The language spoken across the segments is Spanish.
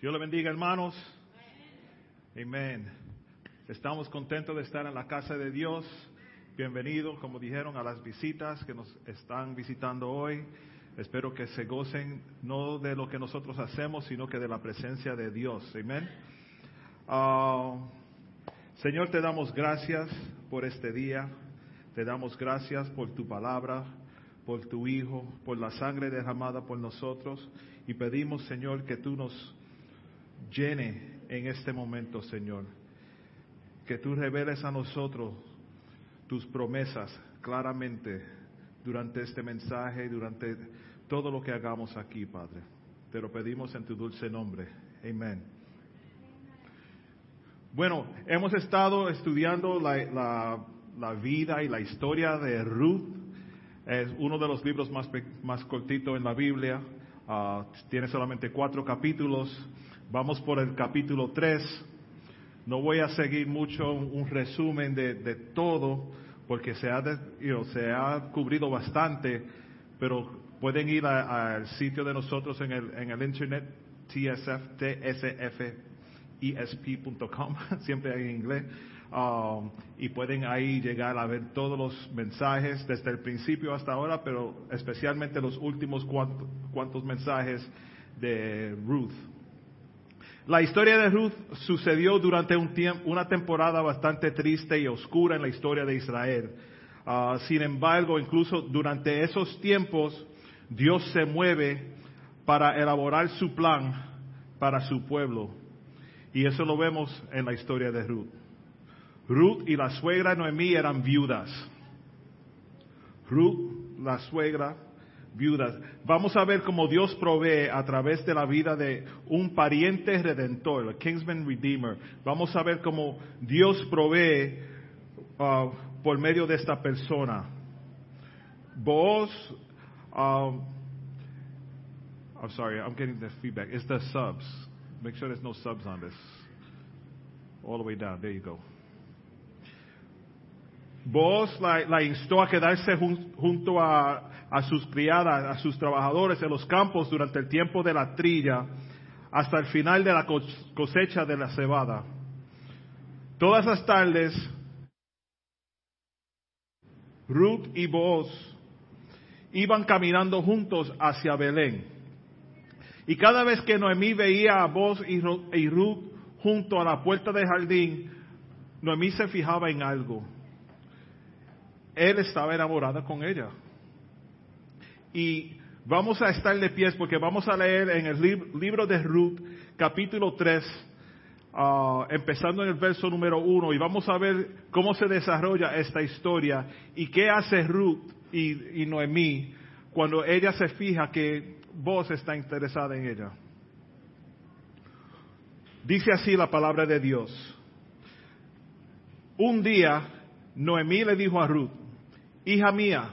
Dios le bendiga, hermanos. Amén. Estamos contentos de estar en la casa de Dios. Bienvenidos, como dijeron, a las visitas que nos están visitando hoy. Espero que se gocen no de lo que nosotros hacemos, sino que de la presencia de Dios. Amén. Ah, Señor, te damos gracias por este día. Te damos gracias por tu palabra, por tu Hijo, por la sangre derramada por nosotros. Y pedimos, Señor, que tú nos llene en este momento, Señor. Que tú reveles a nosotros tus promesas claramente durante este mensaje durante todo lo que hagamos aquí, Padre. Te lo pedimos en tu dulce nombre. Amén. Bueno, hemos estado estudiando la, la, vida y la historia de Ruth. Es uno de los libros más, más cortitos en la Biblia. Ah, tiene solamente cuatro capítulos. Vamos por el capítulo 3. No voy a seguir mucho un, resumen de, todo, porque se ha, se ha cubrido bastante, pero pueden ir al sitio de nosotros en el, en el internet, tsf, tsf.esp.com, siempre en inglés, um, y pueden ahí llegar a ver todos los mensajes desde el principio hasta ahora, pero especialmente los últimos cuantos mensajes de Ruth. La historia de Ruth sucedió durante un una temporada bastante triste y oscura en la historia de Israel. Ah, sin embargo, incluso durante esos tiempos, Dios se mueve para elaborar su plan para su pueblo. Y eso lo vemos en la historia de Ruth. Ruth y la suegra Noemí eran viudas. Ruth, la suegra, Vamos a ver cómo Dios provee a través de la vida de un pariente redentor, el Kingsman Redeemer. Vamos a ver cómo Dios provee uh, por medio de esta persona. Vos, um, I'm sorry, I'm getting the feedback. It's the subs. Make sure there's no subs on this. All the way down. There you go. Vos la instó a quedarse junto a a sus criadas, a sus trabajadores en los campos durante el tiempo de la trilla hasta el final de la cosecha de la cebada. Todas las tardes, Ruth y Boaz iban caminando juntos hacia Belén. Y cada vez que Noemí veía a Boaz y Ruth junto a la puerta del jardín, Noemí se fijaba en algo. Él estaba enamorada con ella. Y vamos a estar de pies porque vamos a leer en el libro de Ruth, capítulo 3, ah, empezando en el verso número 1, y vamos a ver cómo se desarrolla esta historia y qué hace Ruth y, y Noemí cuando ella se fija que vos está interesada en ella. Dice así la palabra de Dios. Un día Noemí le dijo a Ruth, hija mía,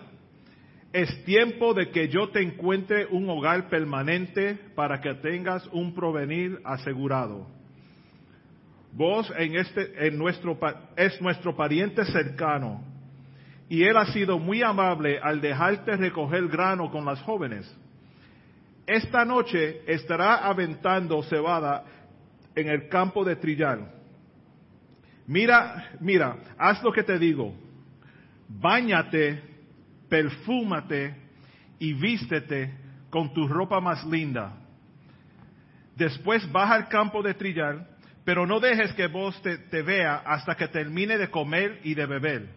es tiempo de que yo te encuentre un hogar permanente para que tengas un provenir asegurado. Vos en este, en nuestro, es nuestro pariente cercano y él ha sido muy amable al dejarte recoger grano con las jóvenes. Esta noche estará aventando cebada en el campo de trillar. Mira, mira, haz lo que te digo. Báñate perfúmate y vístete con tu ropa más linda. Después baja al campo de trillar, pero no dejes que vos te, vea hasta que termine de comer y de beber.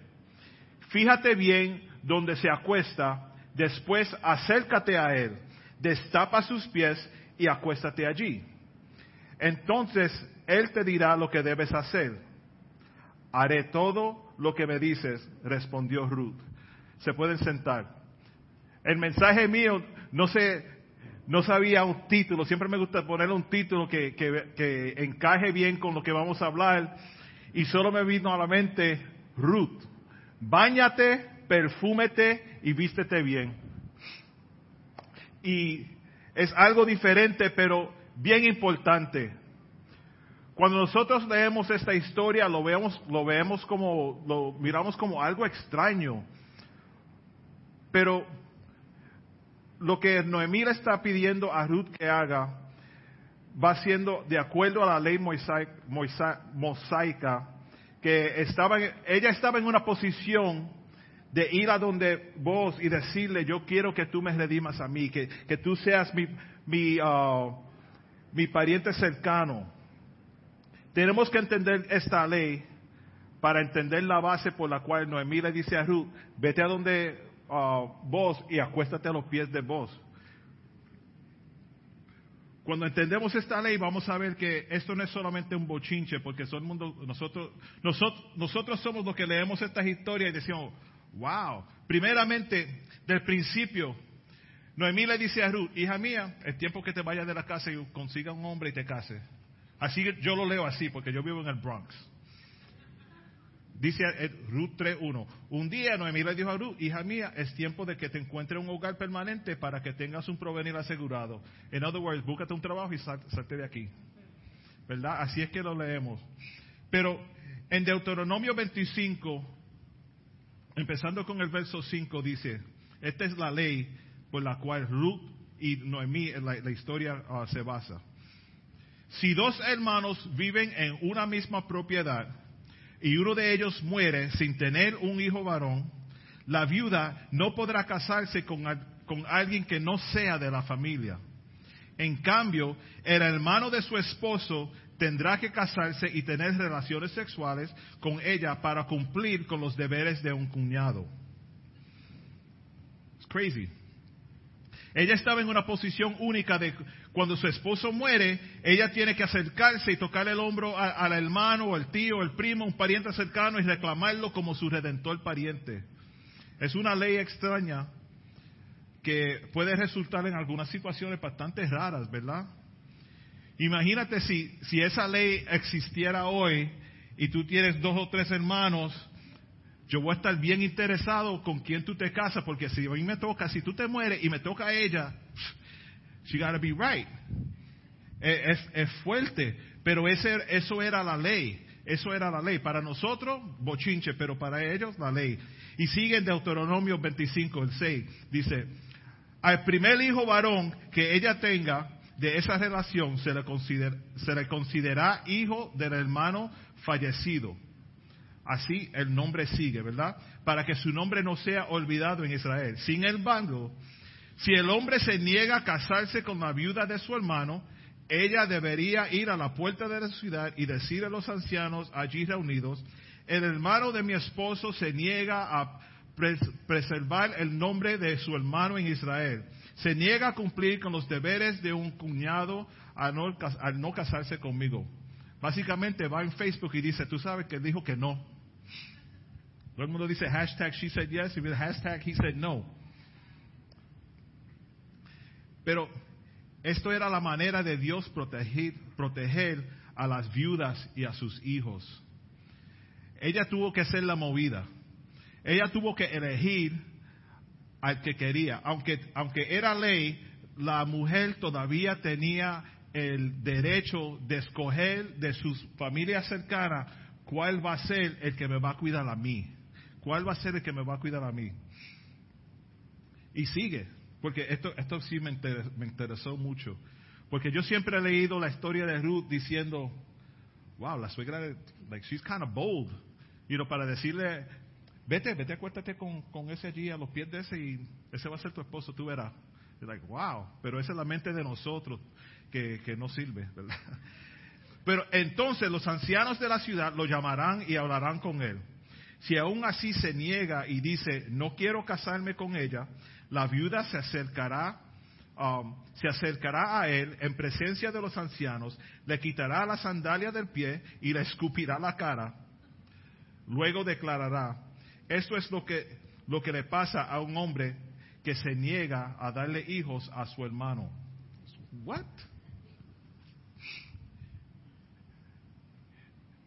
Fíjate bien donde se acuesta, después acércate a él, destapa sus pies y acuéstate allí. Entonces él te dirá lo que debes hacer. Haré todo lo que me dices, respondió Ruth se pueden sentar. El mensaje mío no sé, no sabía un título, siempre me gusta poner un título que, que, encaje bien con lo que vamos a hablar y solo me vino a la mente Ruth. Báñate, perfúmete y vístete bien. Y es algo diferente, pero bien importante. Cuando nosotros leemos esta historia, lo vemos, lo vemos como, lo miramos como algo extraño pero lo que Noemí le está pidiendo a Ruth que haga, va siendo de acuerdo a la ley mosaica, que estaba, ella estaba en una posición de ir a donde vos y decirle, yo quiero que tú me redimas a mí, que, que tú seas mi, mi, uh, mi pariente cercano. Tenemos que entender esta ley para entender la base por la cual Noemí le dice a Ruth, vete a donde uh, vos y acuéstate a los pies de vos. Cuando entendemos esta ley vamos a ver que esto no es solamente un bochinche, porque el mundo, nosotros, nosotros, nosotros somos los que leemos estas historias y decimos, wow, primeramente, del principio, Noemí le dice a Ruth, hija mía, es tiempo que te vayas de la casa y consiga un hombre y te case. Así yo lo leo así, porque yo vivo en el Bronx. Dice Ruth 3.1, un día Noemí le dijo a Ruth, hija mía, es tiempo de que te encuentres un hogar permanente para que tengas un provenir asegurado. En other words, búscate un trabajo y salte de aquí. ¿Verdad? Así es que lo leemos. Pero en Deuteronomio 25, empezando con el verso 5, dice, esta es la ley por la cual Ruth y Noemí, la, la historia uh, se basa. Si dos hermanos viven en una misma propiedad, y uno de ellos muere sin tener un hijo varón, la viuda no podrá casarse con, con alguien que no sea de la familia. En cambio, el hermano de su esposo tendrá que casarse y tener relaciones sexuales con ella para cumplir con los deberes de un cuñado. Crazy. Ella estaba en una posición única de cuando su esposo muere, ella tiene que acercarse y tocar el hombro al hermano al tío, el primo, un pariente cercano y reclamarlo como su redentor pariente. Es una ley extraña que puede resultar en algunas situaciones bastante raras, ¿verdad? Imagínate si, si esa ley existiera hoy y tú tienes dos o tres hermanos yo voy a estar bien interesado con quién tú te casas, porque si a mí me toca, si tú te mueres y me toca a ella, she gotta be right. Es, es, fuerte, pero ese, eso era la ley. Eso era la ley. Para nosotros, bochinche, pero para ellos, la ley. Y sigue en Deuteronomio 25, el 6. Dice, al primer hijo varón que ella tenga de esa relación se le, se le considera hijo del hermano fallecido Así el nombre sigue, ¿verdad? Para que su nombre no sea olvidado en Israel. Sin embargo, si el hombre se niega a casarse con la viuda de su hermano, ella debería ir a la puerta de la ciudad y decir a los ancianos allí reunidos, el hermano de mi esposo se niega a preservar el nombre de su hermano en Israel. Se niega a cumplir con los deberes de un cuñado al no, casarse conmigo. Básicamente va en Facebook y dice, tú sabes que dijo que no. Todo el mundo dice hashtag she said yes y hashtag he said no. Pero esto era la manera de Dios proteger, proteger a las viudas y a sus hijos. Ella tuvo que ser la movida. Ella tuvo que elegir al que quería. Aunque, aunque era ley, la mujer todavía tenía el derecho de escoger de sus familias cercanas cuál va a ser el que me va a cuidar a mí. ¿Cuál va a ser el que me va a cuidar a mí? Y sigue, porque esto, esto sí me interesó, mucho. Porque yo siempre he leído la historia de Ruth diciendo, wow, la suegra, like, she's kind of bold. You know, para decirle, vete, vete, acuéstate con, con ese allí a los pies de ese y ese va a ser tu esposo, tú verás. like, wow, pero esa es la mente de nosotros que, que no sirve, ¿verdad? Pero entonces los ancianos de la ciudad lo llamarán y hablarán con él. Si aún así se niega y dice, no quiero casarme con ella, la viuda se acercará, um, se acercará a él en presencia de los ancianos, le quitará la sandalia del pie y le escupirá la cara. Luego declarará, esto es lo que, lo que le pasa a un hombre que se niega a darle hijos a su hermano. What?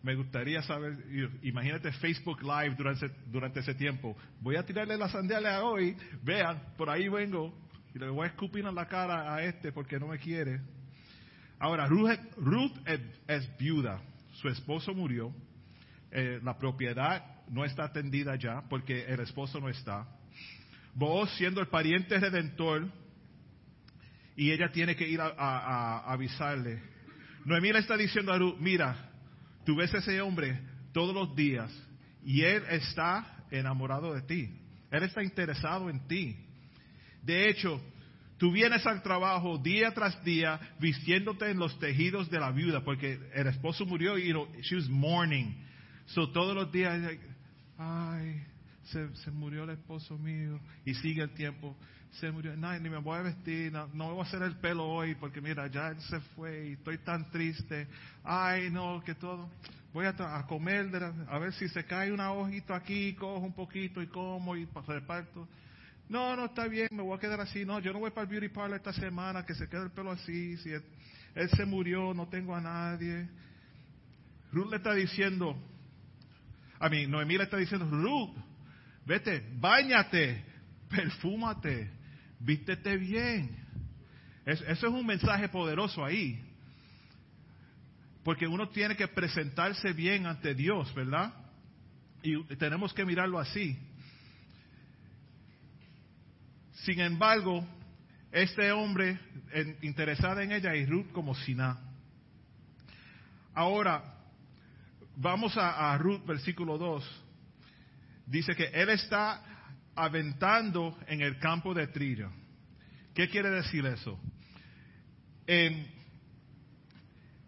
Me gustaría saber, imagínate Facebook Live durante, ese tiempo. Voy a tirarle la sandalia hoy, vean, por ahí vengo, y le voy a escupir en la cara a este porque no me quiere. Ahora, Ruth, es, viuda, su esposo murió, eh, la propiedad no está atendida ya porque el esposo no está. Vos siendo el pariente redentor, y ella tiene que ir a, a avisarle Noemí le está diciendo a Ruth, mira, tú ves a ese hombre todos los días y él está enamorado de ti. Él está interesado en ti. De hecho, tú vienes al trabajo día tras día vistiéndote en los tejidos de la viuda porque el esposo murió y she was mourning. So todos los días, ay, se, se, murió el esposo mío y sigue el tiempo. Se murió, no, ni me voy a vestir, no, no, voy a hacer el pelo hoy porque mira, ya él se fue y estoy tan triste. Ay, no, que todo. Voy a, a comer, a ver si se cae una hojita aquí, cojo un poquito y como y reparto. No, no está bien, me voy a quedar así. No, yo no voy para el beauty parlor esta semana, que se quede el pelo así. Si él, él se murió, no tengo a nadie. Ruth le está diciendo, a mí, Noemí le está diciendo, Ruth, vete, bañate, perfúmate, vístete bien. eso es un mensaje poderoso ahí. Porque uno tiene que presentarse bien ante Dios, ¿verdad? Y tenemos que mirarlo así. Sin embargo, este hombre interesado en ella y Ruth como si nada. Ahora, vamos a, a Ruth, versículo 2 dice que él está aventando en el campo de trillo. ¿Qué quiere decir eso? En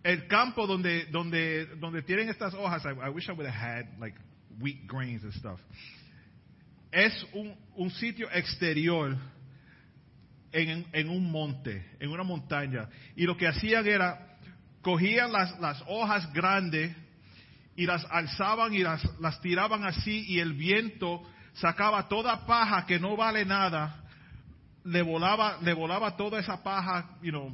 el campo donde, donde, donde tienen estas hojas, I, wish I would have had like wheat grains and stuff. Es un, un sitio exterior en, en, un monte, en una montaña. Y lo que hacían era, cogían las, las hojas grandes y las alzaban y las, las tiraban así y el viento sacaba toda paja que no vale nada, le volaba, le volaba toda esa paja, you know,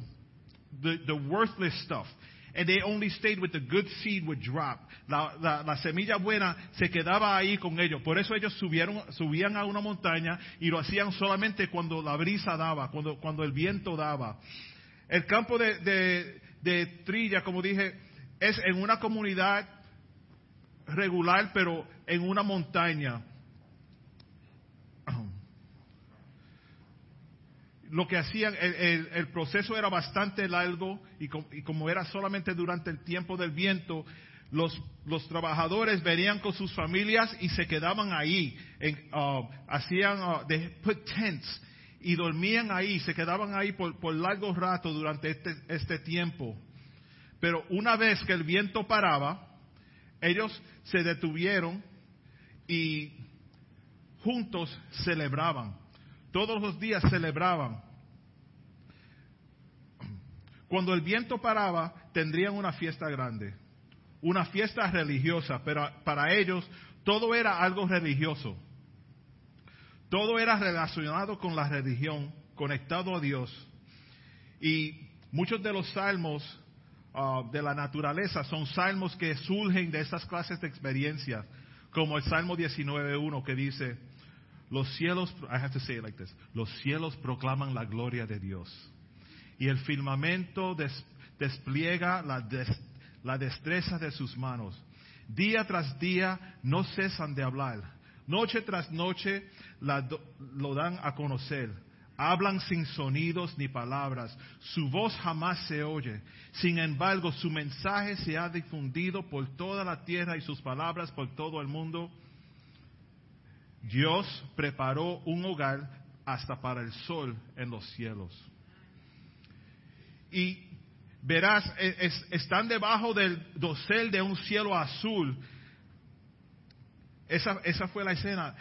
the, the worthless stuff. And they only stayed with the good seed would drop. La, la, la, semilla buena se quedaba ahí con ellos. Por eso ellos subieron, subían a una montaña y lo hacían solamente cuando la brisa daba, cuando, cuando el viento daba. El campo de, de, de trilla, como dije, es en una comunidad regular, pero en una montaña. Lo que hacían, el, proceso era bastante largo y, y, como era solamente durante el tiempo del viento, los, los trabajadores venían con sus familias y se quedaban ahí. En, uh, hacían, uh, they put tents y dormían ahí, se quedaban ahí por, por largo rato durante este, este tiempo. Pero una vez que el viento paraba, ellos se detuvieron y juntos celebraban. Todos los días celebraban. Cuando el viento paraba, tendrían una fiesta grande, una fiesta religiosa, pero para ellos todo era algo religioso. Todo era relacionado con la religión, conectado a Dios. Y muchos de los salmos Uh, de la naturaleza son salmos que surgen de esas clases de experiencias, como el Salmo 19.1 que dice, los cielos, I have to say it like this, los cielos proclaman la gloria de Dios y el firmamento despliega la, la destreza de sus manos. Día tras día no cesan de hablar, noche tras noche lo dan a conocer Hablan sin sonidos ni palabras, su voz jamás se oye. Sin embargo, su mensaje se ha difundido por toda la tierra y sus palabras por todo el mundo. Dios preparó un hogar hasta para el sol en los cielos. Y verás, e, están debajo del dosel de un cielo azul. Esa, esa fue la escena.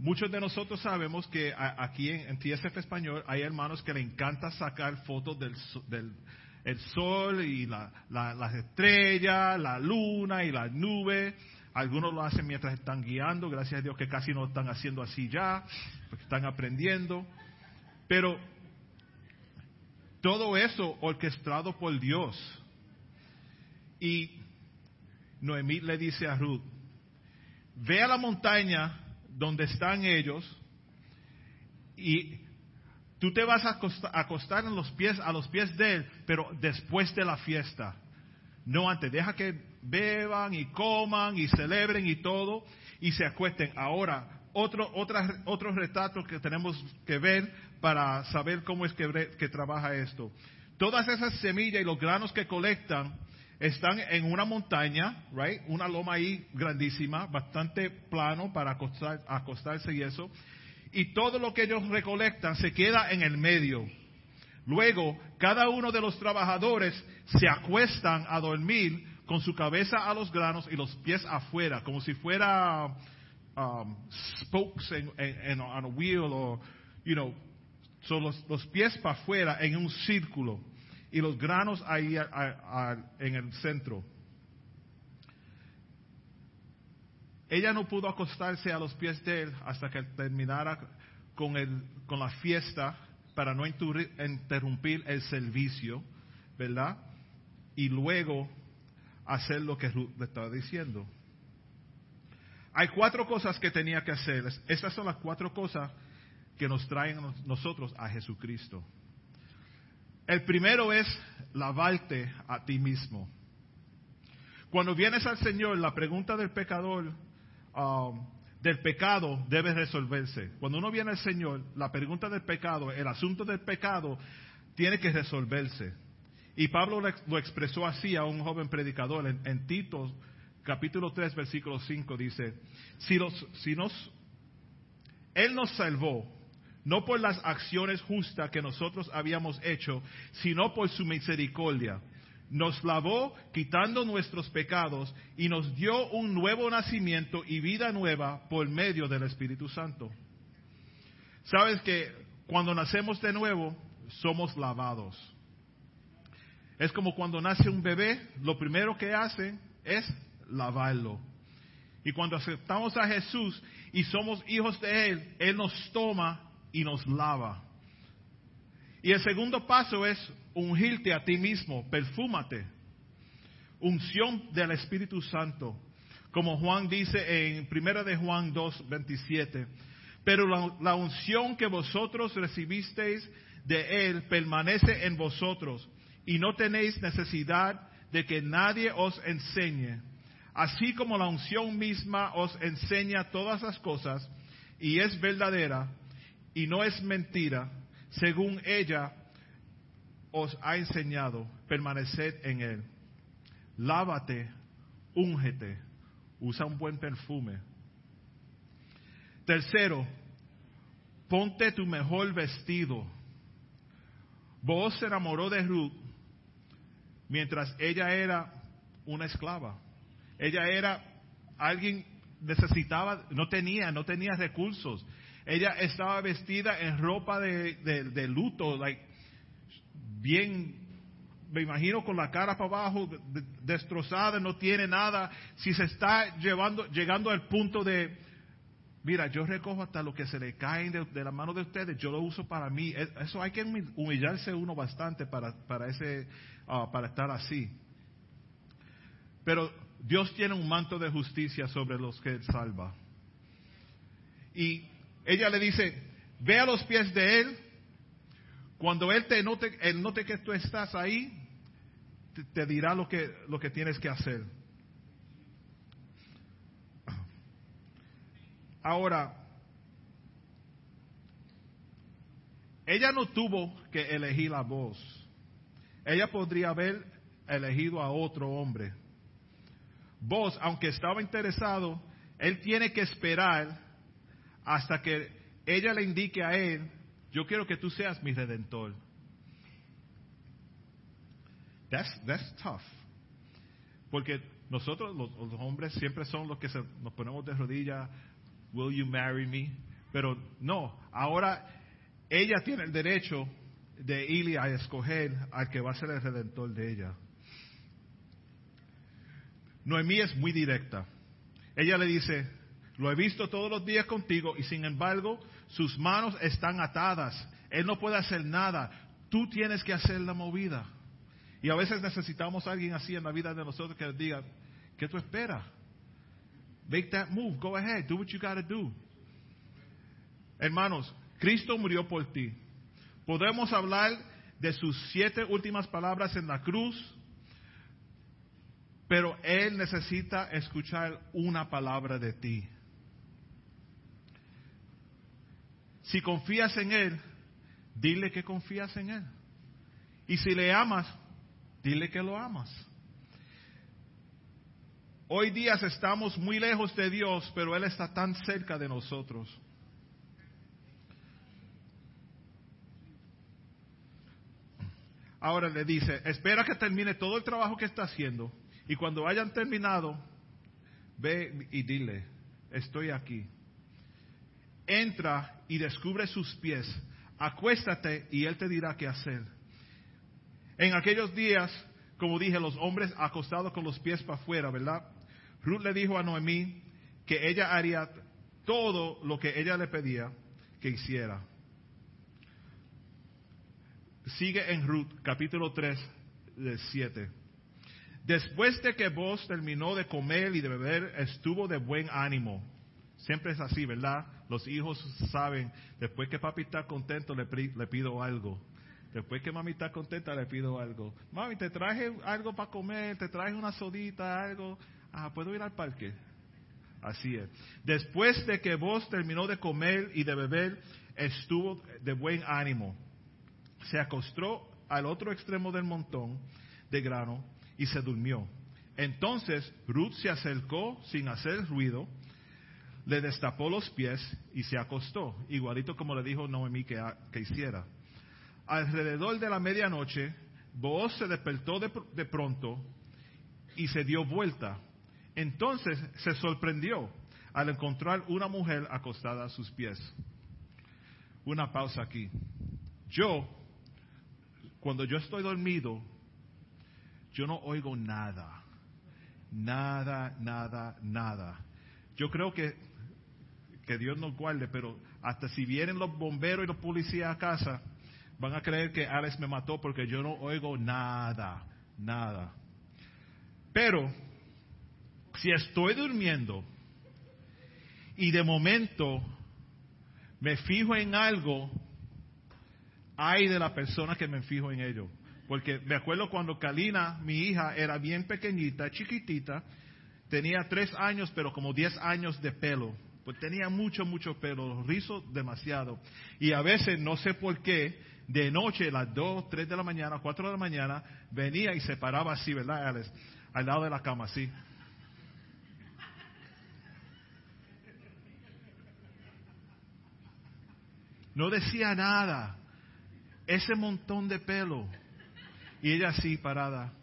Muchos de nosotros sabemos que aquí en, TSF Español hay hermanos que le encanta sacar fotos del, el sol y la, las estrellas, la luna y las nubes. Algunos lo hacen mientras están guiando, gracias a Dios que casi no están haciendo así ya, porque están aprendiendo. Pero todo eso orquestado por Dios. Y Noemí le dice a Ruth, ve a la montaña donde están ellos y tú te vas a acostar, en los pies, a los pies de él, pero después de la fiesta. No antes, deja que beban y coman y celebren y todo y se acuesten. Ahora, otro, otra, otro retrato que tenemos que ver para saber cómo es que, que trabaja esto. todas esas semillas y los granos que colectan están en una montaña, right? Una loma ahí grandísima, bastante plano para acostarse y eso. Y todo lo que ellos recolectan se queda en el medio. Luego, cada uno de los trabajadores se acuestan a dormir con su cabeza a los granos y los pies afuera, como si fuera um, spokes en, on a wheel o, you know, son los, pies para afuera en un círculo y los granos ahí en el centro. Ella no pudo acostarse a los pies de él hasta que terminara con, el, con la fiesta para no interrumpir el servicio, ¿verdad? Y luego hacer lo que Ruth le estaba diciendo. Hay cuatro cosas que tenía que hacer. Estas son las cuatro cosas que nos traen nosotros a Jesucristo. El primero es lavarte a ti mismo. Cuando vienes al Señor, la pregunta del pecador, um, del pecado debe resolverse. Cuando uno viene al Señor, la pregunta del pecado, el asunto del pecado, tiene que resolverse. Y Pablo lo expresó así a un joven predicador en, Tito capítulo 3 versículo 5 dice, si, los, si nos, Él nos salvó, no por las acciones justas que nosotros habíamos hecho, sino por su misericordia. Nos lavó quitando nuestros pecados y nos dio un nuevo nacimiento y vida nueva por medio del Espíritu Santo. Sabes que cuando nacemos de nuevo, somos lavados. Es como cuando nace un bebé, lo primero que hace es lavarlo. Y cuando aceptamos a Jesús y somos hijos de Él, Él nos toma y nos lava. Y el segundo paso es ungirte a ti mismo, perfúmate. Unción del Espíritu Santo. Como Juan dice en Primera de Juan 2, 27. Pero la, la unción que vosotros recibisteis de Él permanece en vosotros y no tenéis necesidad de que nadie os enseñe. Así como la unción misma os enseña todas las cosas y es verdadera y no es mentira, según ella os ha enseñado, permaneced en él. Lávate, úngete, usa un buen perfume. Tercero, ponte tu mejor vestido. Vos se enamoró de Ruth mientras ella era una esclava. Ella era alguien necesitaba, no tenía, no tenía recursos. Ella estaba vestida en ropa de, luto, like, bien, me imagino con la cara para abajo, destrozada, no tiene nada. Si se está llevando, llegando al punto de, mira, yo recojo hasta lo que se le cae de, la mano de ustedes, yo lo uso para mí. Eso hay que humillarse uno bastante para, para, ese, ah, para estar así. Pero Dios tiene un manto de justicia sobre los que Él salva. Y ella le dice, ve a los pies de Él. Cuando Él te note, él note que tú estás ahí, te, dirá lo que, lo que tienes que hacer. Ahora, ella no tuvo que elegir la voz. Ella podría haber elegido a otro hombre vos, aunque estaba interesado, él tiene que esperar hasta que ella le indique a él, yo quiero que tú seas mi redentor. That's, that's tough. Porque nosotros, los, hombres, siempre son los que nos ponemos de rodillas, will you marry me? Pero no, ahora ella tiene el derecho de ir a escoger al que va a ser el redentor de ella. Noemí es muy directa. Ella le dice, lo he visto todos los días contigo y sin embargo sus manos están atadas. Él no puede hacer nada. Tú tienes que hacer la movida. Y a veces necesitamos a alguien así en la vida de nosotros que diga, ¿qué tú esperas? Make that move, go ahead, do what you gotta do. Hermanos, Cristo murió por ti. Podemos hablar de sus siete últimas palabras en la cruz, pero Él necesita escuchar una palabra de ti. Si confías en Él, dile que confías en Él. Y si le amas, dile que lo amas. Hoy día estamos muy lejos de Dios, pero Él está tan cerca de nosotros. Ahora le dice, espera que termine todo el trabajo que está haciendo y cuando hayan terminado, ve y dile, estoy aquí. Entra y descubre sus pies, acuéstate y él te dirá qué hacer. En aquellos días, como dije, los hombres acostados con los pies para afuera, ¿verdad? Ruth le dijo a Noemí que ella haría todo lo que ella le pedía que hiciera sigue en Ruth, capítulo 3, de 7. Después de que vos terminó de comer y de beber, estuvo de buen ánimo. Siempre es así, ¿verdad? Los hijos saben, después que papi está contento, le, le pido algo. Después que mami está contenta, le pido algo. Mami, te traje algo para comer, te traje una sodita, algo. Ah, ¿puedo ir al parque? Así es. Después de que vos terminó de comer y de beber, estuvo de buen ánimo se acostó al otro extremo del montón de grano y se durmió. Entonces Ruth se acercó sin hacer ruido, le destapó los pies y se acostó, igualito como le dijo Noemí que, que hiciera. Alrededor de la medianoche, Boaz se despertó de, de pronto y se dio vuelta. Entonces se sorprendió al encontrar una mujer acostada a sus pies. Una pausa aquí. Yo cuando yo estoy dormido, yo no oigo nada. Nada, nada, nada. Yo creo que, que Dios nos guarde, pero hasta si vienen los bomberos y los policías a casa, van a creer que Alex me mató porque yo no oigo nada, nada. Pero, si estoy durmiendo y de momento me fijo en algo hay de la persona que me fijo en ello. Porque me acuerdo cuando Kalina, mi hija, era bien pequeñita, chiquitita, tenía tres años, pero como diez años de pelo. Pues tenía mucho, mucho pelo, rizo demasiado. Y a veces, no sé por qué, de noche, a las dos, tres de la mañana, cuatro de la mañana, venía y se paraba así, ¿verdad, Alex? Al lado de la cama, así. No decía nada ese montón de pelo. Y ella así parada.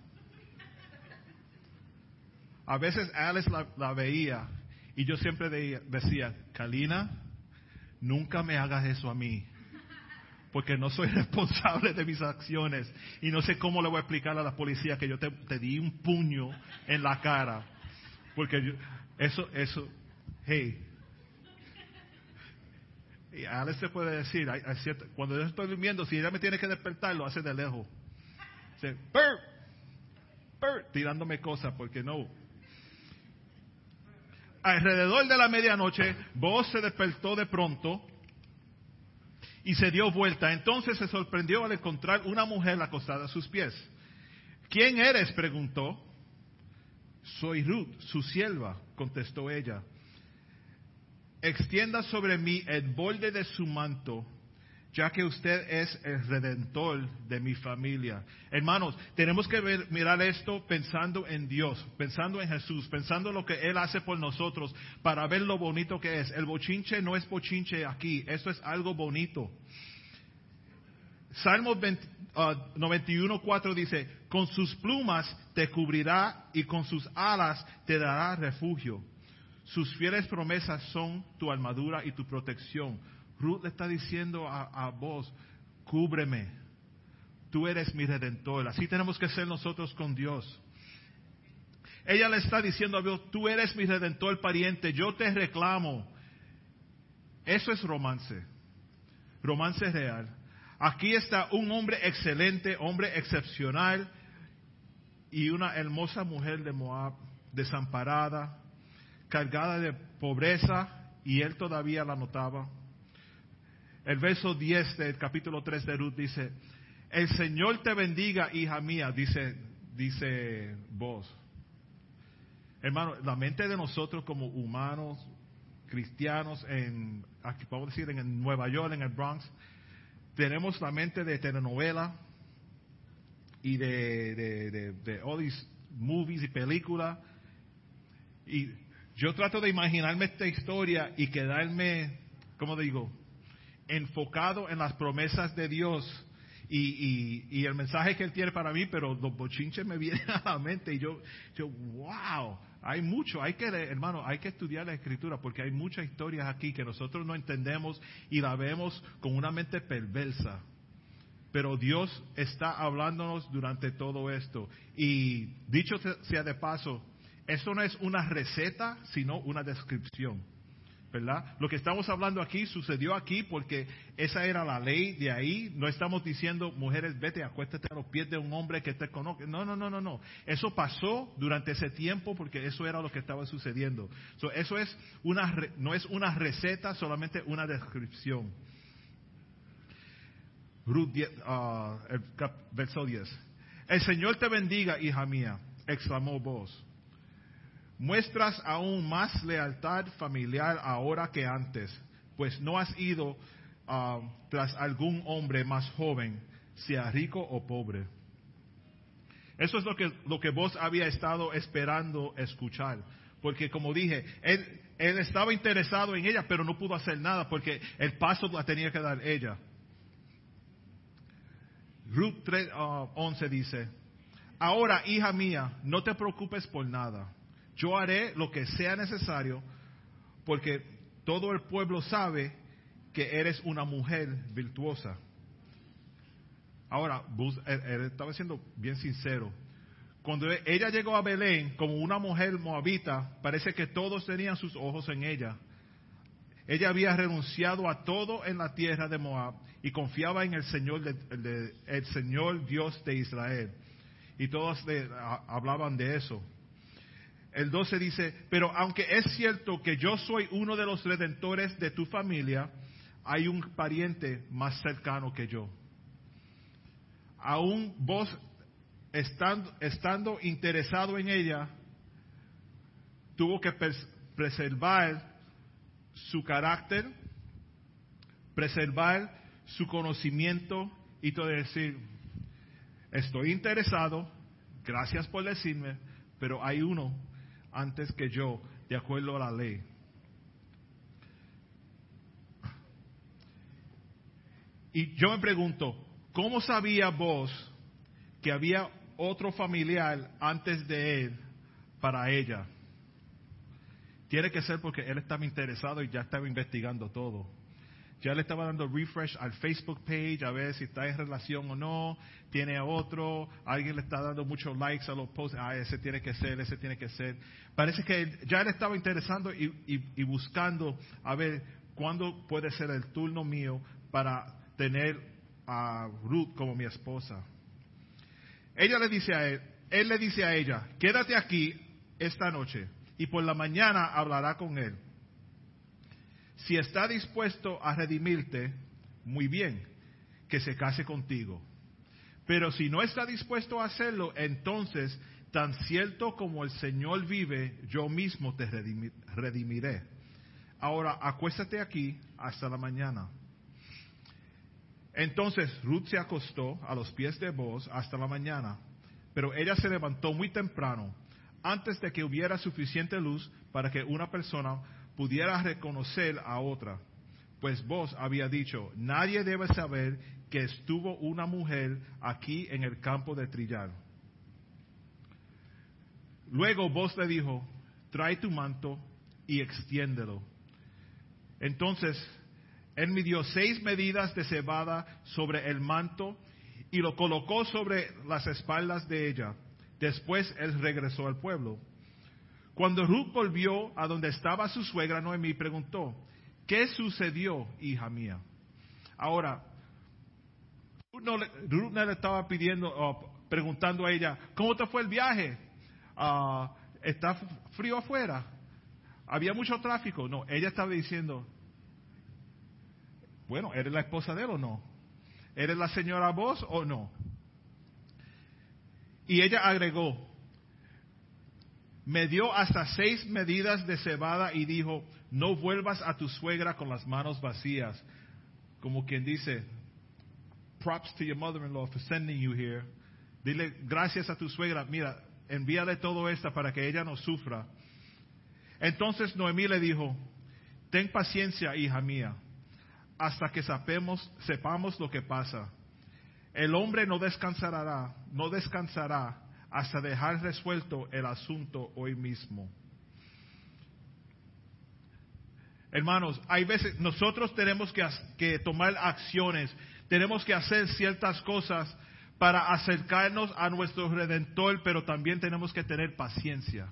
A veces Alice la, veía y yo siempre decía, Kalina, nunca me hagas eso a mí, porque no soy responsable de mis acciones y no sé cómo le voy a explicar a la policía que yo te, di un puño en la cara, porque eso, eso, hey, y Alex se puede decir, cuando yo estoy durmiendo, si ella me tiene que despertar, lo hace de lejos. Tirándome cosas, porque no. Alrededor de la medianoche, vos se despertó de pronto y se dio vuelta. Entonces se sorprendió al encontrar una mujer acostada a sus pies. ¿Quién eres? preguntó. Soy Ruth, su sierva, contestó ella extienda sobre mí el borde de su manto, ya que usted es el redentor de mi familia. Hermanos, tenemos que mirar esto pensando en Dios, pensando en Jesús, pensando en lo que Él hace por nosotros, para ver lo bonito que es. El bochinche no es bochinche aquí, esto es algo bonito. Salmo 91.4 uh, dice, con sus plumas te cubrirá y con sus alas te dará refugio. Sus fieles promesas son tu armadura y tu protección. Ruth le está diciendo a, vos, cúbreme. Tú eres mi redentor. Así tenemos que ser nosotros con Dios. Ella le está diciendo a Dios, tú eres mi redentor pariente, yo te reclamo. Eso es romance. Romance real. Aquí está un hombre excelente, hombre excepcional y una hermosa mujer de Moab, desamparada, cargada de pobreza y él todavía la notaba. El verso 10 del capítulo 3 de Ruth dice, el Señor te bendiga, hija mía, dice, dice vos. Hermano, la mente de nosotros como humanos, cristianos, en, aquí podemos decir en Nueva York, en el Bronx, tenemos la mente de telenovela, y de, de, de, de all these movies y películas. Y yo trato de imaginarme esta historia y quedarme, como digo, enfocado en las promesas de Dios y, el mensaje que Él tiene para mí, pero los bochinches me vienen a la mente y yo, yo, wow, hay mucho, hay que, hermano, hay que estudiar la escritura porque hay muchas historias aquí que nosotros no entendemos y la vemos con una mente perversa. Pero Dios está hablándonos durante todo esto. Y dicho sea de paso, esto no es una receta, sino una descripción. ¿Verdad? Lo que estamos hablando aquí sucedió aquí porque esa era la ley de ahí. No estamos diciendo, mujeres, vete, acuéstate a los pies de un hombre que te conoce. No, no, no, no, no. Eso pasó durante ese tiempo porque eso era lo que estaba sucediendo. eso es una, no es una receta, solamente una descripción. El verso 10. El Señor te bendiga, hija mía, exclamó vos muestras aún más lealtad familiar ahora que antes, pues no has ido ah, tras algún hombre más joven, sea rico o pobre. Eso es lo que, lo que vos había estado esperando escuchar. Porque como dije, él, él estaba interesado en ella, pero no pudo hacer nada porque el paso la tenía que dar ella. Ruth 3, 11 ah, dice, ahora hija mía, no te preocupes por nada yo haré lo que sea necesario porque todo el pueblo sabe que eres una mujer virtuosa. Ahora, estaba siendo bien sincero. Cuando ella llegó a Belén como una mujer moabita, parece que todos tenían sus ojos en ella. Ella había renunciado a todo en la tierra de Moab y confiaba en el Señor, el Señor Dios de Israel. Y todos hablaban de eso el 12 dice, pero aunque es cierto que yo soy uno de los redentores de tu familia, hay un pariente más cercano que yo. Aún vos estando, estando interesado en ella, tuvo que preservar su carácter, preservar su conocimiento y todo decir, estoy interesado, gracias por decirme, pero hay uno antes que yo, de acuerdo a la ley. Y yo me pregunto, ¿cómo sabía vos que había otro familiar antes de él para ella? Tiene que ser porque él estaba interesado y ya estaba investigando todo. Ya le estaba dando refresh al Facebook page a ver si está en relación o no, tiene a otro, alguien le está dando muchos likes a los posts, ah, ese tiene que ser, ese tiene que ser. Parece que ya le estaba interesando y, buscando a ver cuándo puede ser el turno mío para tener a Ruth como mi esposa. Ella le dice a él, él le dice a ella, quédate aquí esta noche y por la mañana hablará con él. Si está dispuesto a redimirte, muy bien, que se case contigo. Pero si no está dispuesto a hacerlo, entonces, tan cierto como el Señor vive, yo mismo te redimiré. Ahora, acuéstate aquí hasta la mañana. Entonces Ruth se acostó a los pies de vos hasta la mañana, pero ella se levantó muy temprano, antes de que hubiera suficiente luz para que una persona pudiera reconocer a otra. Pues vos había dicho, nadie debe saber que estuvo una mujer aquí en el campo de trillar. Luego vos le dijo, trae tu manto y extiéndelo. Entonces él midió seis medidas de cebada sobre el manto y lo colocó sobre las espaldas de ella. Después él regresó al pueblo. Cuando Ruth volvió a donde estaba su suegra Noemí, preguntó, ¿qué sucedió, hija mía? Ahora, Ruth no, le estaba pidiendo, preguntando a ella, ¿cómo te fue el viaje? Ah, ¿Está frío afuera? ¿Había mucho tráfico? No, ella estaba diciendo, bueno, ¿eres la esposa de él o no? ¿Eres la señora vos o no? Y ella agregó, me dio hasta seis medidas de cebada y dijo, no vuelvas a tu suegra con las manos vacías. Como quien dice, props to your mother-in-law for sending you here. Dile gracias a tu suegra, mira, envíale todo esto para que ella no sufra. Entonces Noemí le dijo, ten paciencia, hija mía, hasta que sepamos, sepamos lo que pasa. El hombre no descansará, no descansará hasta dejar resuelto el asunto hoy mismo. Hermanos, hay veces nosotros tenemos que, que, tomar acciones, tenemos que hacer ciertas cosas para acercarnos a nuestro redentor, pero también tenemos que tener paciencia,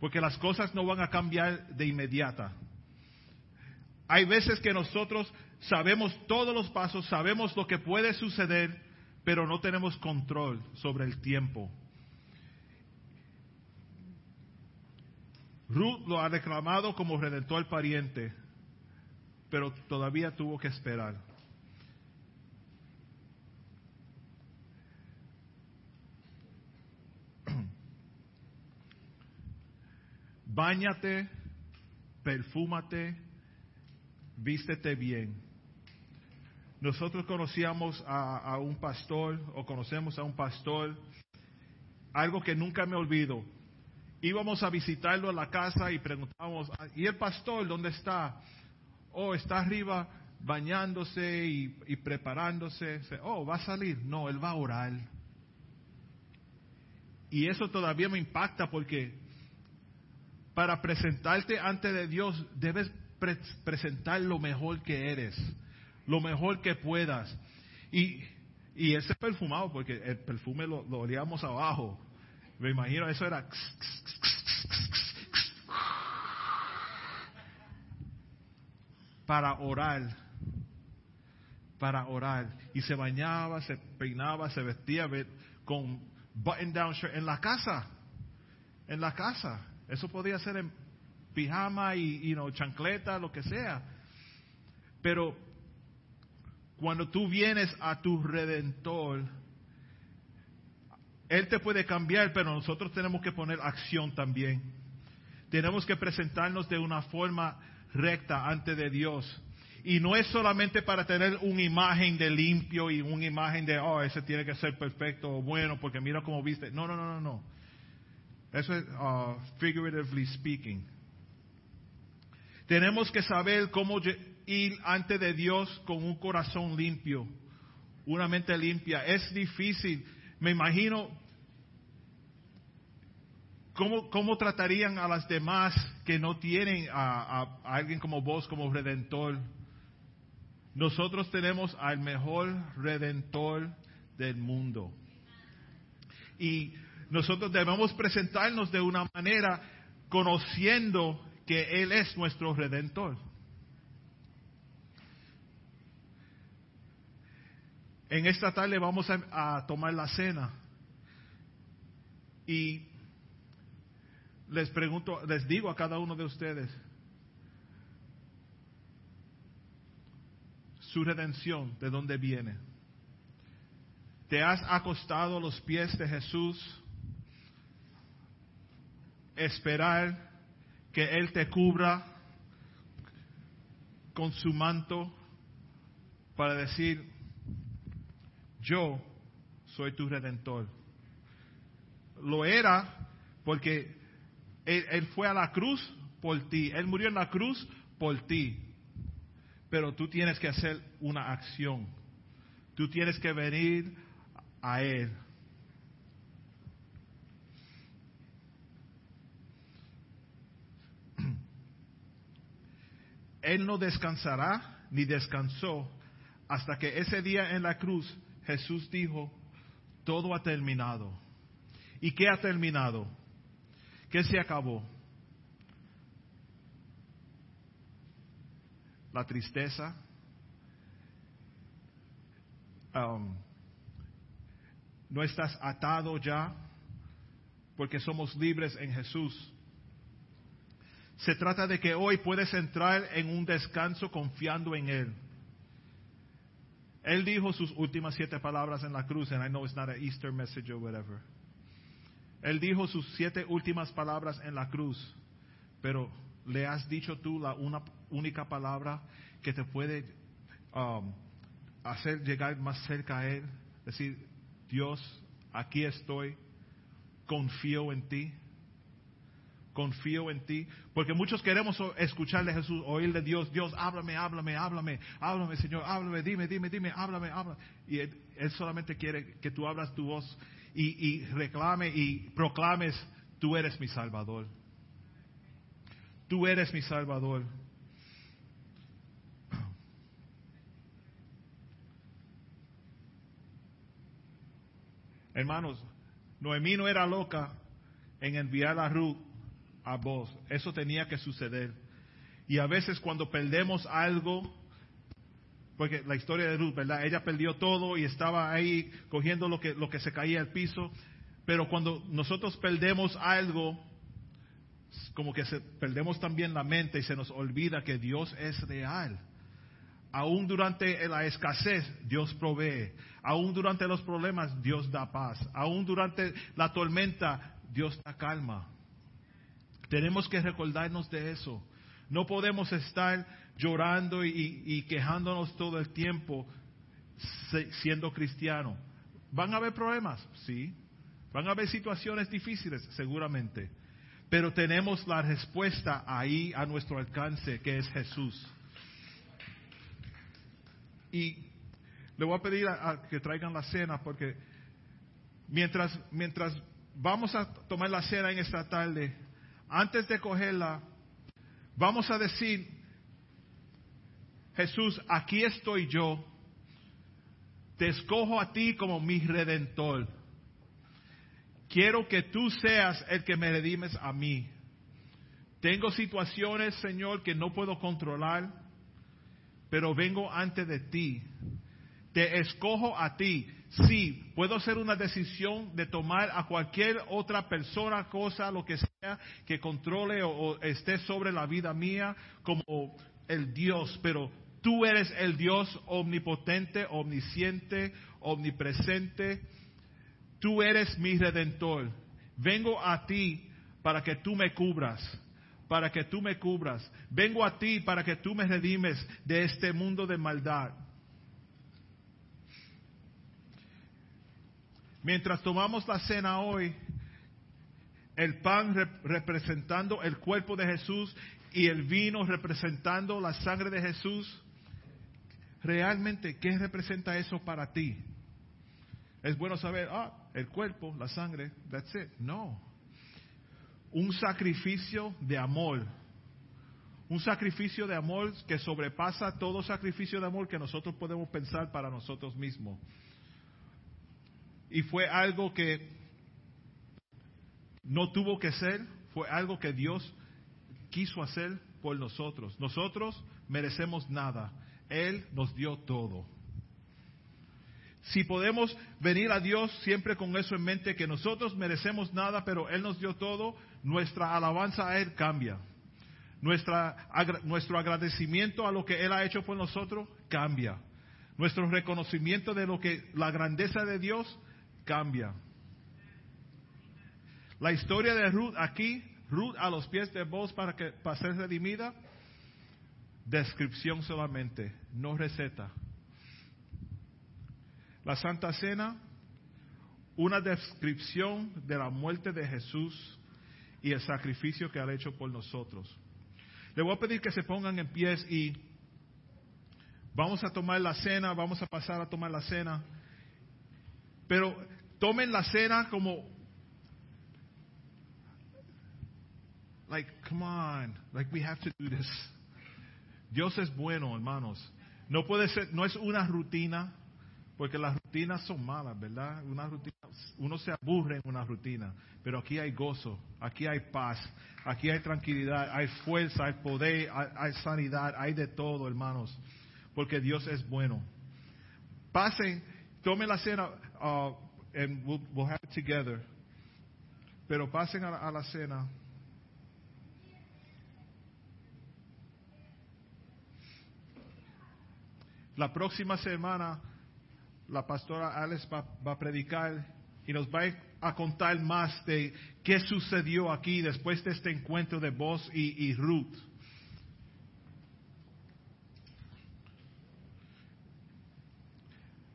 porque las cosas no van a cambiar de inmediata. Hay veces que nosotros sabemos todos los pasos, sabemos lo que puede suceder, pero no tenemos control sobre el tiempo. Ruth lo ha reclamado como redentor pariente, pero todavía tuvo que esperar. Báñate, perfúmate, vístete bien. Nosotros conocíamos a, un pastor o conocemos a un pastor, algo que nunca me olvido. Íbamos a visitarlo a la casa y preguntábamos, ¿y el pastor dónde está? Oh, está arriba bañándose y, preparándose. Oh, va a salir. No, él va a orar. Y eso todavía me impacta porque para presentarte ante de Dios debes pre presentar lo mejor que eres, lo mejor que puedas. Y, y ese perfumado, porque el perfume lo, olíamos abajo. Me imagino, eso era... Para orar, para orar. Y se bañaba, se peinaba, se vestía con button down shirt en la casa, en la casa. Eso podía ser en pijama y you know, chancleta, lo que sea. Pero cuando tú vienes a tu redentor, Él te puede cambiar, pero nosotros tenemos que poner acción también. Tenemos que presentarnos de una forma recta ante de Dios. Y no es solamente para tener una imagen de limpio y una imagen de, oh, ese tiene que ser perfecto o bueno porque mira cómo viste. No, no, no, no, no. Eso es uh, figuratively speaking. Tenemos que saber cómo ir ante de Dios con un corazón limpio, una mente limpia. Es difícil. Me imagino cómo, cómo tratarían a las demás que no tienen a, a, a alguien como vos como redentor. Nosotros tenemos al mejor redentor del mundo. Y nosotros debemos presentarnos de una manera conociendo que Él es nuestro redentor. En esta tarde vamos a, a, tomar la cena y les pregunto, les digo a cada uno de ustedes, su redención, ¿de dónde viene? ¿Te has acostado a los pies de Jesús? Esperar que Él te cubra con su manto para decir, yo soy tu redentor. Lo era porque él, fue a la cruz por ti, Él murió en la cruz por ti, pero tú tienes que hacer una acción, tú tienes que venir a Él. Él no descansará ni descansó hasta que ese día en la cruz Jesús dijo, todo ha terminado. ¿Y qué ha terminado? ¿Qué se acabó? La tristeza. Um, no estás atado ya porque somos libres en Jesús. Se trata de que hoy puedes entrar en un descanso confiando en Él. Él dijo sus últimas siete palabras en la cruz, and I know it's not an Easter message or whatever. Él dijo sus siete últimas palabras en la cruz, pero le has dicho tú la una única palabra que te puede um, hacer llegar más cerca a Él, decir, Dios, aquí estoy, confío en ti. Confío en ti, porque muchos queremos escucharle a Jesús, oírle a Dios, Dios, háblame, háblame, háblame, háblame, Señor, háblame, dime, dime, dime, háblame, háblame. Y él, solamente quiere que tú hablas tu voz y, y reclame y proclames, tú eres mi Salvador. Tú eres mi Salvador. Hermanos, Noemí no era loca en enviar a Ruth a vos. Eso tenía que suceder. Y a veces cuando perdemos algo, porque la historia de Ruth, ¿verdad? Ella perdió todo y estaba ahí cogiendo lo que, lo que se caía al piso. Pero cuando nosotros perdemos algo, como que se, perdemos también la mente y se nos olvida que Dios es real. Aún durante la escasez, Dios provee. Aún durante los problemas, Dios da paz. Aún durante la tormenta, Dios da calma. Tenemos que recordarnos de eso. No podemos estar llorando y, quejándonos todo el tiempo siendo cristiano. ¿Van a haber problemas? Sí. ¿Van a haber situaciones difíciles? Seguramente. Pero tenemos la respuesta ahí a nuestro alcance, que es Jesús. Y le voy a pedir a, que traigan la cena porque mientras, mientras vamos a tomar la cena en esta tarde, antes de cogerla, vamos a decir, Jesús, aquí estoy yo, te escojo a ti como mi redentor. Quiero que tú seas el que me redimes a mí. Tengo situaciones, Señor, que no puedo controlar pero vengo ante de ti. Te escojo a ti. Sí, puedo hacer una decisión de tomar a cualquier otra persona, cosa, lo que sea, que controle o, esté sobre la vida mía como el Dios, pero tú eres el Dios omnipotente, omnisciente, omnipresente. Tú eres mi redentor. Vengo a ti para que tú me cubras para que tú me cubras. Vengo a ti para que tú me redimes de este mundo de maldad. Mientras tomamos la cena hoy, el pan representando el cuerpo de Jesús y el vino representando la sangre de Jesús, realmente, ¿qué representa eso para ti? Es bueno saber, ah, el cuerpo, la sangre, that's it. No un sacrificio de amor. Un sacrificio de amor que sobrepasa todo sacrificio de amor que nosotros podemos pensar para nosotros mismos. Y fue algo que no tuvo que ser, fue algo que Dios quiso hacer por nosotros. Nosotros merecemos nada. Él nos dio todo. Si podemos venir a Dios siempre con eso en mente, que nosotros merecemos nada, pero Él nos dio todo, nuestra alabanza a Él cambia. Nuestra, nuestro agradecimiento a lo que Él ha hecho por nosotros cambia. Nuestro reconocimiento de lo que la grandeza de Dios cambia. La historia de Ruth aquí, Ruth a los pies de vos para, que, para ser redimida, descripción solamente, no receta. La Santa Cena, una descripción de la muerte de Jesús y el sacrificio que ha hecho por nosotros. Le voy a pedir que se pongan en pies y vamos a tomar la cena, vamos a pasar a tomar la cena. Pero tomen la cena como like come on, like we have to do this. Dios es bueno, hermanos. No puede ser, no es una rutina, porque las rutinas son malas, ¿verdad? Una rutina, uno se aburre en una rutina, pero aquí hay gozo, aquí hay paz, aquí hay tranquilidad, hay fuerza, hay poder, hay, sanidad, hay de todo, hermanos, porque Dios es bueno. Pasen, tomen la cena, uh, and we'll, have it together. Pero pasen a la cena. La próxima semana la pastora Alex va, a predicar y nos va a contar más de qué sucedió aquí después de este encuentro de vos y, Ruth.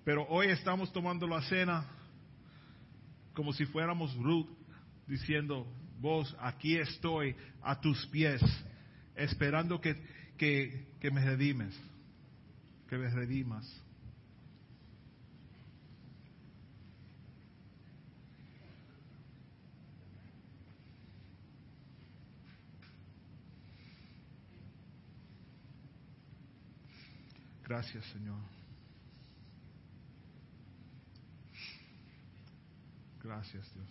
Pero hoy estamos tomando la cena como si fuéramos Ruth diciendo, vos, aquí estoy a tus pies, esperando que, que, que me redimes, que me redimas. Gracias, Señor. Gracias, Dios.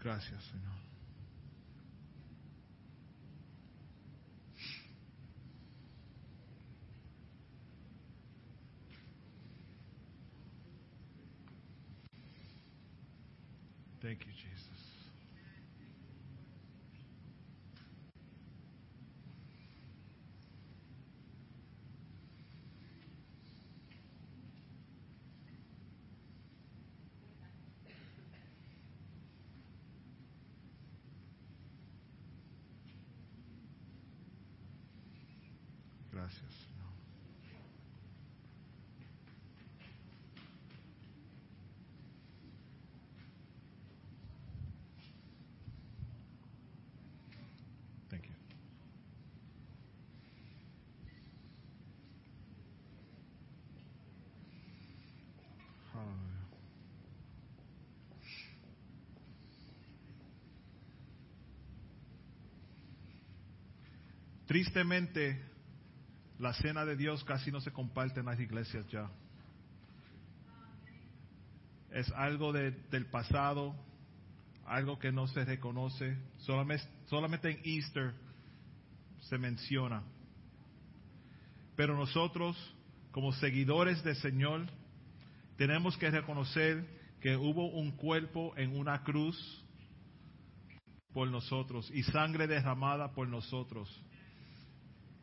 Gracias, Señor. Thank you, Jesus. Gracias, Señor. Thank you. Hallelujah. Tristemente, la cena de Dios casi no se comparte en las iglesias ya. Es algo de- del pasado, algo que no se reconoce. Solamente, solamente en Easter se menciona. Pero nosotros, como seguidores del Señor, tenemos que reconocer que hubo un cuerpo en una cruz por nosotros y sangre derramada por nosotros.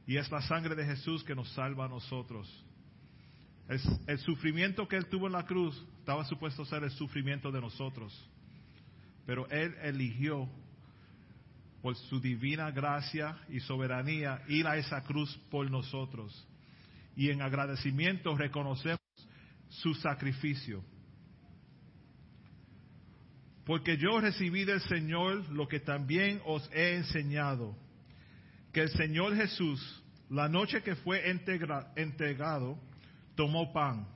Y es la sangre de Jesús que nos salva a nosotros. El, el sufrimiento que Él tuvo en la cruz estaba supuesto ser el sufrimiento de nosotros. Pero Él eligió, por su divina gracia y soberanía, ir a esa cruz por nosotros. Y en agradecimiento reconocemos su sacrificio. Porque yo recibí del Señor lo que también os he enseñado que el Señor Jesús, la noche que fue entregado, tomó pan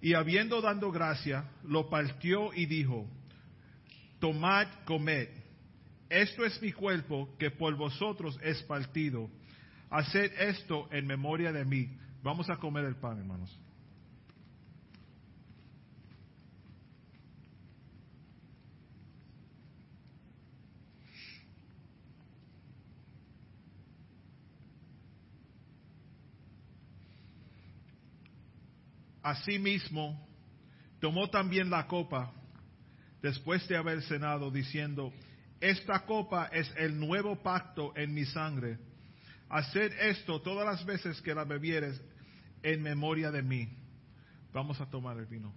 y habiendo dado gracia, lo partió y dijo, tomad, comed, esto es mi cuerpo que por vosotros es partido, haced esto en memoria de mí. Vamos a comer el pan, hermanos. Asimismo, tomó también la copa después de haber cenado, diciendo, esta copa es el nuevo pacto en mi sangre. Haced esto todas las veces que la bebieres en memoria de mí. Vamos a tomar el vino.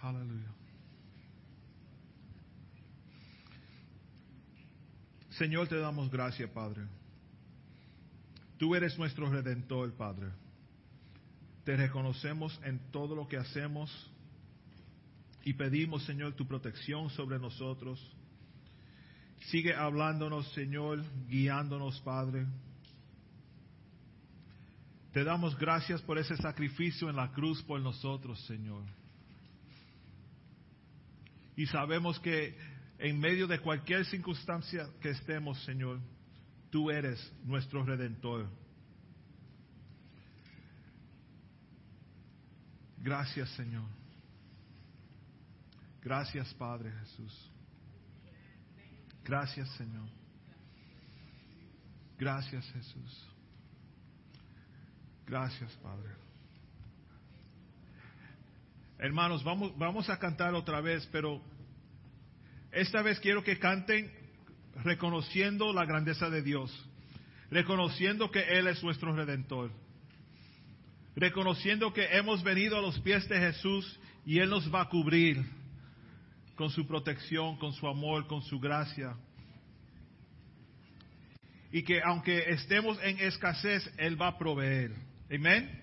Aleluya. Señor, te damos gracias, Padre. Tú eres nuestro redentor, Padre. Te reconocemos en todo lo que hacemos y pedimos, Señor, tu protección sobre nosotros. Sigue hablándonos, Señor, guiándonos, Padre. Te damos gracias por ese sacrificio en la cruz por nosotros, Señor. Y sabemos que en medio de cualquier circunstancia que estemos, Señor, tú eres nuestro redentor. Gracias, Señor. Gracias, Padre Jesús. Gracias, Señor. Gracias, Jesús. Gracias, Padre. Hermanos, vamos, vamos a cantar otra vez, pero esta vez quiero que canten reconociendo la grandeza de Dios, reconociendo que Él es nuestro redentor, reconociendo que hemos venido a los pies de Jesús y Él nos va a cubrir, con su protección, con su amor, con su gracia. Y que aunque estemos en escasez, Él va a proveer. Amén.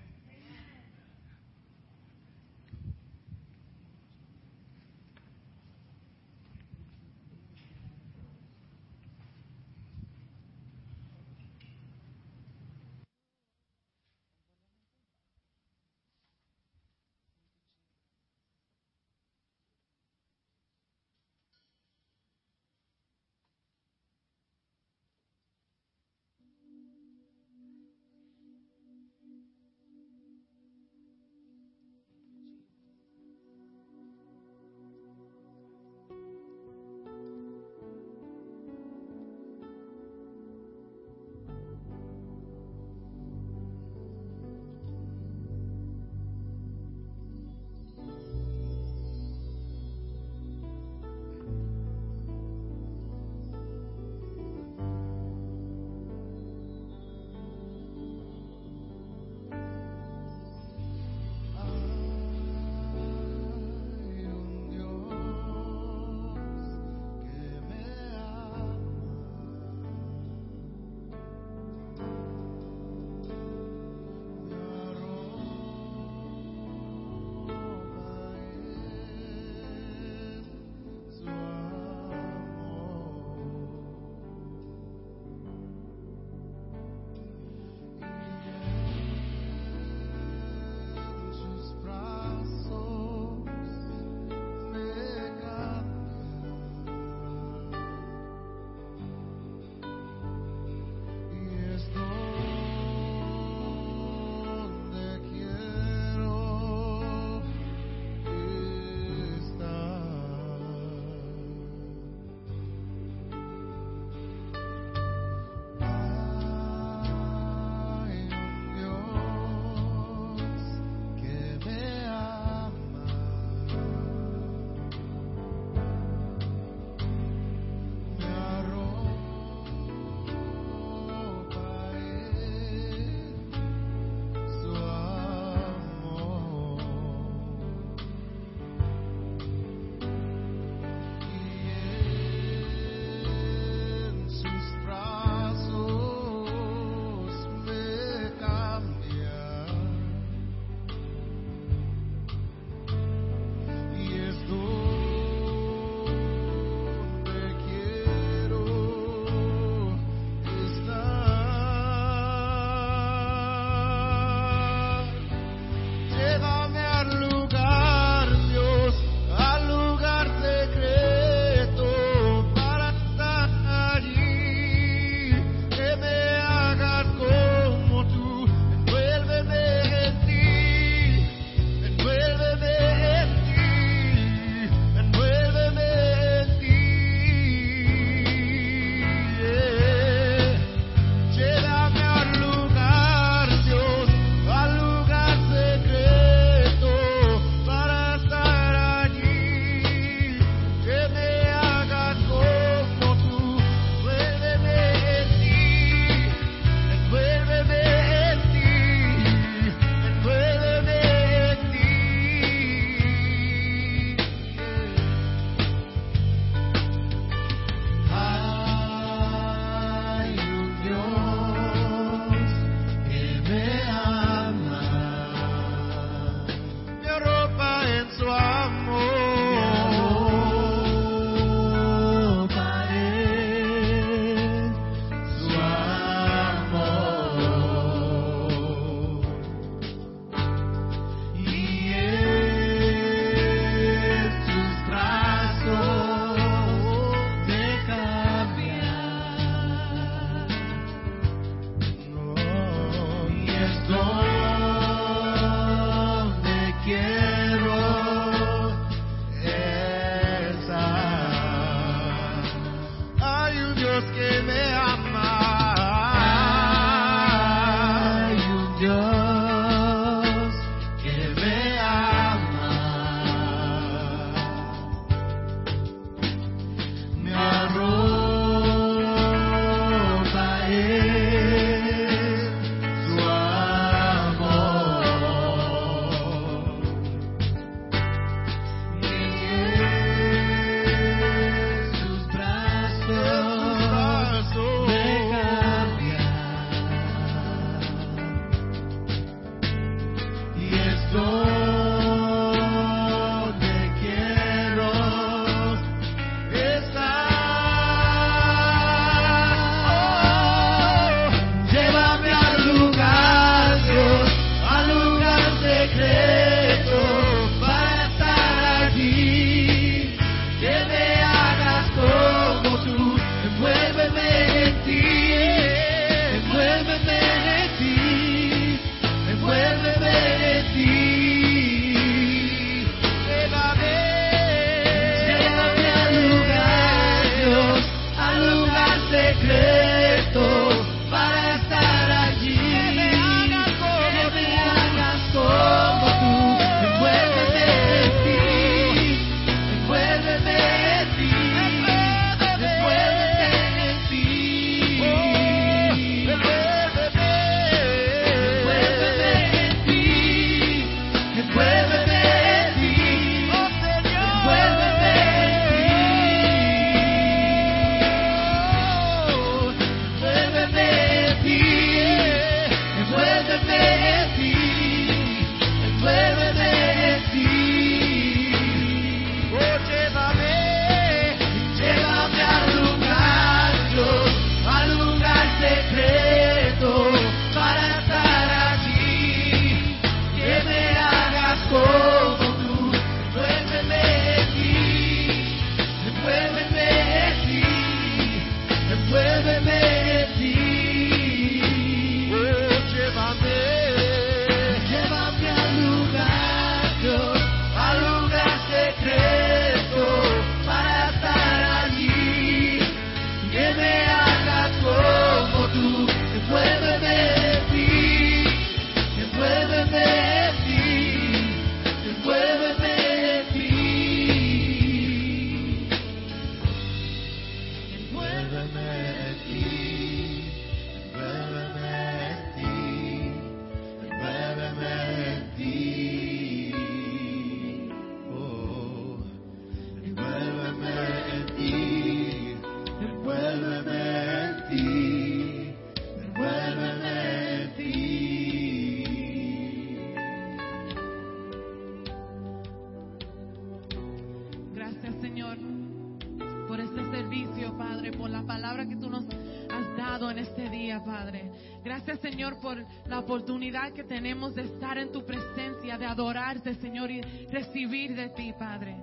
Oportunidad que tenemos de estar en tu presencia, de adorarte, Señor, y recibir de ti, Padre.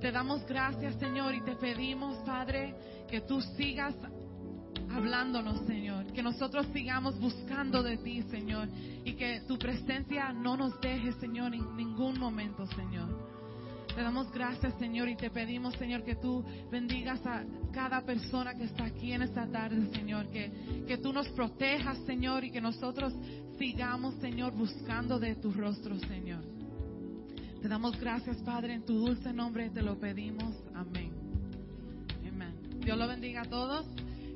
Te damos gracias, Señor, y te pedimos, Padre, que tú sigas hablándonos, Señor. Que nosotros sigamos buscando de ti, Señor. Y que tu presencia no nos deje, Señor, en ningún momento, Señor. Te damos gracias, Señor, y te pedimos, Señor, que tú bendigas a cada persona que está aquí en esta tarde, Señor. Que, que tú nos protejas, Señor, y que nosotros sigamos, Señor, buscando de tu rostro, Señor. Te damos gracias, Padre, en tu dulce nombre te lo pedimos. Amén. Amén. Dios lo bendiga a todos.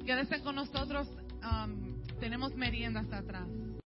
Quédense con nosotros. um, tenemos merienda hasta atrás.